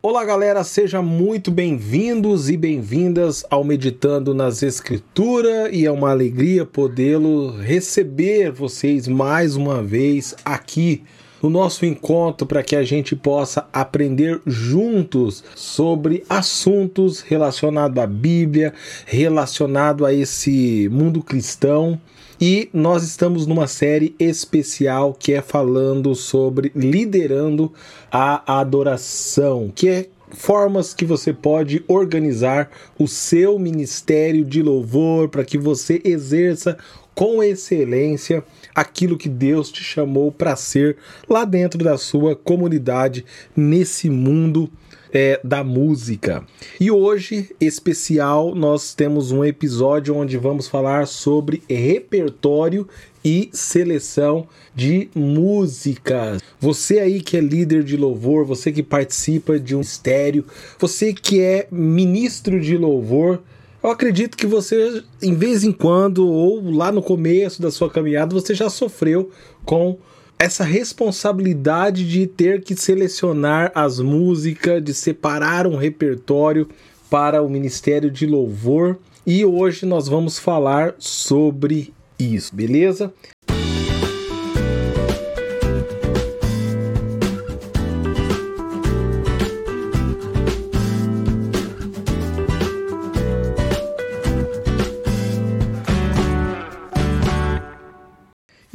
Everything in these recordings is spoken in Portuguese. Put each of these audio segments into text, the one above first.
Olá, galera, sejam muito bem-vindos e bem-vindas ao Meditando nas Escrituras e é uma alegria podê-lo receber vocês mais uma vez aqui no nosso encontro para que a gente possa aprender juntos sobre assuntos relacionados à Bíblia, relacionado a esse mundo cristão. E nós estamos numa série especial que é falando sobre liderando a adoração, que é formas que você pode organizar o seu ministério de louvor para que você exerça com excelência aquilo que Deus te chamou para ser lá dentro da sua comunidade nesse mundo é, da música. E hoje, especial, nós temos um episódio onde vamos falar sobre repertório e seleção de músicas. Você aí que é líder de louvor, você que participa de um mistério, você que é ministro de louvor, eu acredito que você, em vez em quando, ou lá no começo da sua caminhada, você já sofreu com essa responsabilidade de ter que selecionar as músicas, de separar um repertório para o Ministério de Louvor. E hoje nós vamos falar sobre isso, beleza?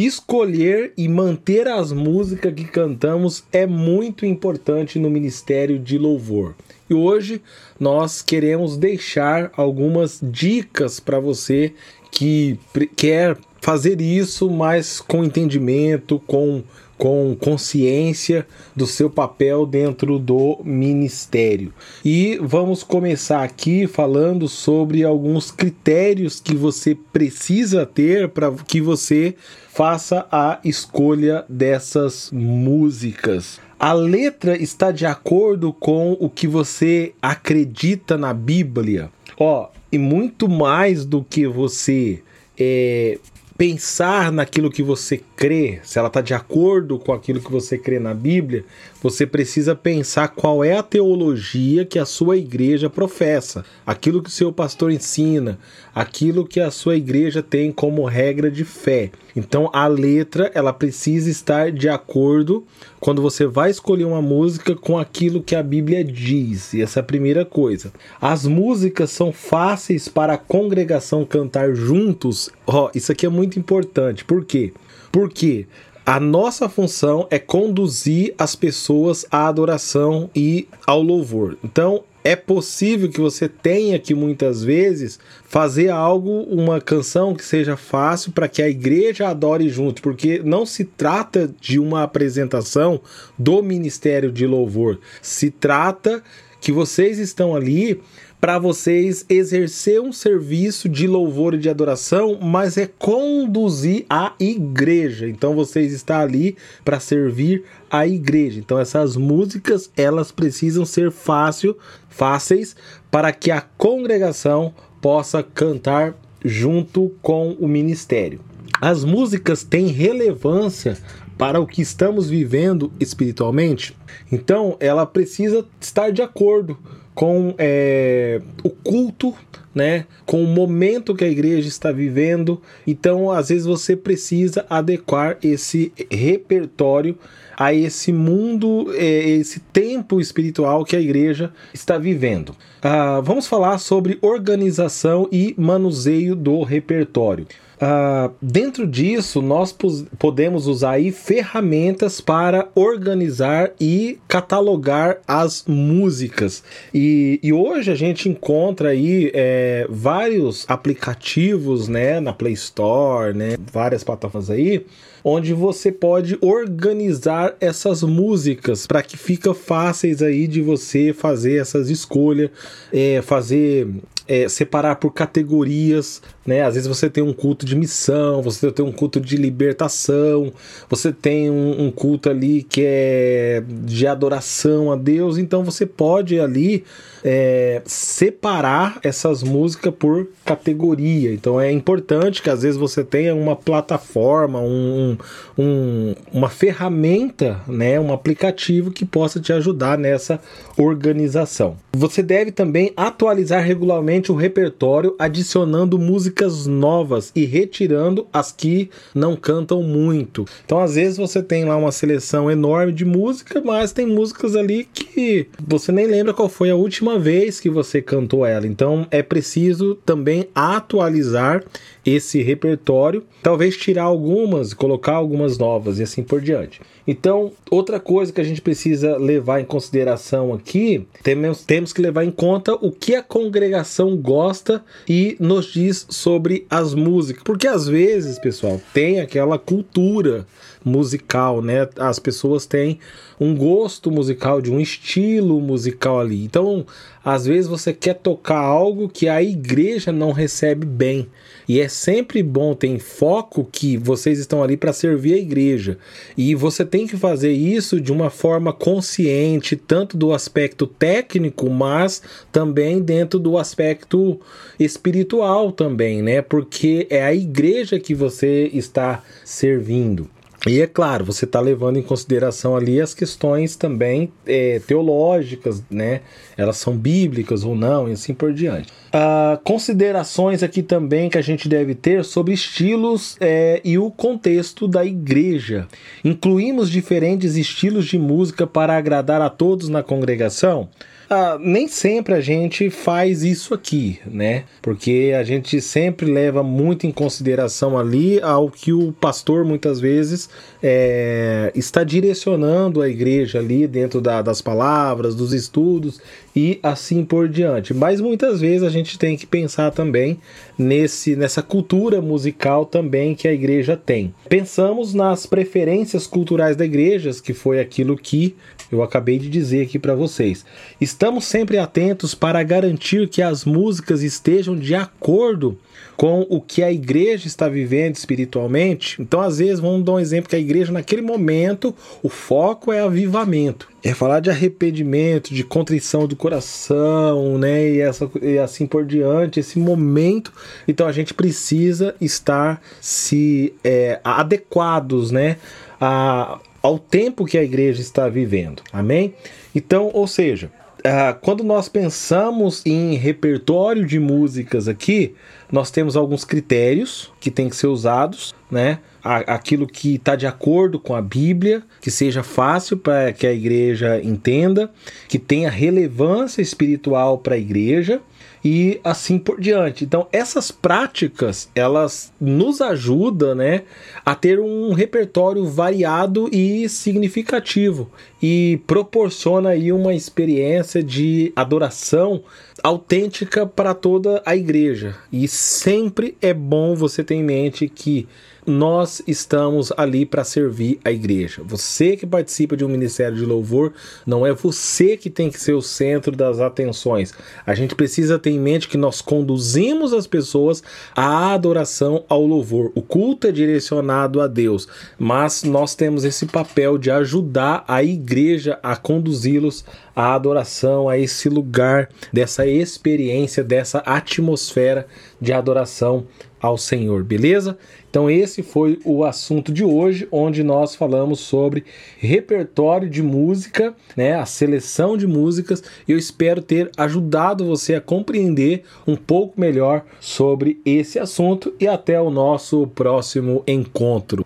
Escolher e manter as músicas que cantamos é muito importante no ministério de louvor. E hoje nós queremos deixar algumas dicas para você que quer fazer isso, mas com entendimento, com com consciência do seu papel dentro do ministério. E vamos começar aqui falando sobre alguns critérios que você precisa ter para que você faça a escolha dessas músicas. A letra está de acordo com o que você acredita na Bíblia. Ó, e muito mais do que você é, pensar naquilo que você crê, se ela está de acordo com aquilo que você crê na Bíblia, você precisa pensar qual é a teologia que a sua igreja professa, aquilo que o seu pastor ensina, aquilo que a sua igreja tem como regra de fé. Então a letra ela precisa estar de acordo quando você vai escolher uma música com aquilo que a Bíblia diz. E essa é a primeira coisa. As músicas são fáceis para a congregação cantar juntos. Ó, oh, isso aqui é muito importante. Por quê? Porque a nossa função é conduzir as pessoas à adoração e ao louvor. Então, é possível que você tenha que muitas vezes fazer algo, uma canção que seja fácil para que a igreja adore junto, porque não se trata de uma apresentação do ministério de louvor, se trata que vocês estão ali para vocês exercer um serviço de louvor e de adoração, mas é conduzir a igreja. Então vocês estão ali para servir a igreja. Então essas músicas, elas precisam ser fácil, fáceis para que a congregação possa cantar junto com o ministério. As músicas têm relevância para o que estamos vivendo espiritualmente, então ela precisa estar de acordo com é, o culto, né? Com o momento que a igreja está vivendo. Então, às vezes você precisa adequar esse repertório a esse mundo, é, esse tempo espiritual que a igreja está vivendo. Ah, vamos falar sobre organização e manuseio do repertório. Uh, dentro disso, nós podemos usar aí ferramentas para organizar e catalogar as músicas. E, e hoje a gente encontra aí é, vários aplicativos né, na Play Store, né, várias plataformas aí, onde você pode organizar essas músicas para que fica fáceis aí de você fazer essas escolhas, é, fazer é, separar por categorias, né? Às vezes você tem um culto de missão, você tem um culto de libertação, você tem um, um culto ali que é de adoração a Deus, então você pode ali é, separar essas músicas por categoria. Então é importante que às vezes você tenha uma plataforma, um, um, uma ferramenta, né, um aplicativo que possa te ajudar nessa organização. Você deve também atualizar regularmente o repertório, adicionando músicas novas e retirando as que não cantam muito. Então, às vezes você tem lá uma seleção enorme de música, mas tem músicas ali que você nem lembra qual foi a última vez que você cantou ela. Então, é preciso também atualizar esse repertório, talvez tirar algumas, colocar algumas novas e assim por diante. Então, outra coisa que a gente precisa levar em consideração aqui, temos, temos que levar em conta o que a congregação gosta e nos diz sobre as músicas. Porque às vezes, pessoal, tem aquela cultura musical, né? As pessoas têm um gosto musical, de um estilo musical ali. Então, às vezes você quer tocar algo que a igreja não recebe bem. E é sempre bom ter foco que vocês estão ali para servir a igreja. E você tem que fazer isso de uma forma consciente, tanto do aspecto técnico, mas também dentro do aspecto espiritual também, né? Porque é a igreja que você está servindo. E é claro, você está levando em consideração ali as questões também é, teológicas, né? Elas são bíblicas ou não, e assim por diante. Uh, considerações aqui também que a gente deve ter sobre estilos é, e o contexto da igreja. Incluímos diferentes estilos de música para agradar a todos na congregação? Ah, nem sempre a gente faz isso aqui, né? Porque a gente sempre leva muito em consideração ali ao que o pastor muitas vezes é, está direcionando a igreja ali dentro da, das palavras, dos estudos e assim por diante. Mas muitas vezes a gente tem que pensar também nesse nessa cultura musical também que a igreja tem. Pensamos nas preferências culturais da igreja, que foi aquilo que eu acabei de dizer aqui para vocês. Estamos sempre atentos para garantir que as músicas estejam de acordo com o que a igreja está vivendo espiritualmente. Então, às vezes, vamos dar um exemplo que a igreja, naquele momento, o foco é avivamento. É falar de arrependimento, de contrição do coração, né? E, essa, e assim por diante, esse momento. Então a gente precisa estar se é, adequados, né? A, ao tempo que a igreja está vivendo. Amém? Então, ou seja, Uh, quando nós pensamos em repertório de músicas aqui, nós temos alguns critérios que têm que ser usados, né? Aquilo que está de acordo com a Bíblia, que seja fácil para que a igreja entenda, que tenha relevância espiritual para a igreja e assim por diante. Então, essas práticas, elas nos ajudam, né, a ter um repertório variado e significativo e proporciona aí uma experiência de adoração autêntica para toda a igreja. E sempre é bom você ter em mente que nós estamos ali para servir a igreja. Você que participa de um ministério de louvor, não é você que tem que ser o centro das atenções. A gente precisa ter em mente que nós conduzimos as pessoas à adoração ao louvor. O culto é direcionado a Deus, mas nós temos esse papel de ajudar a igreja a conduzi-los à adoração, a esse lugar dessa experiência, dessa atmosfera de adoração ao Senhor, beleza? Então esse foi o assunto de hoje, onde nós falamos sobre repertório de música, né, a seleção de músicas. Eu espero ter ajudado você a compreender um pouco melhor sobre esse assunto e até o nosso próximo encontro.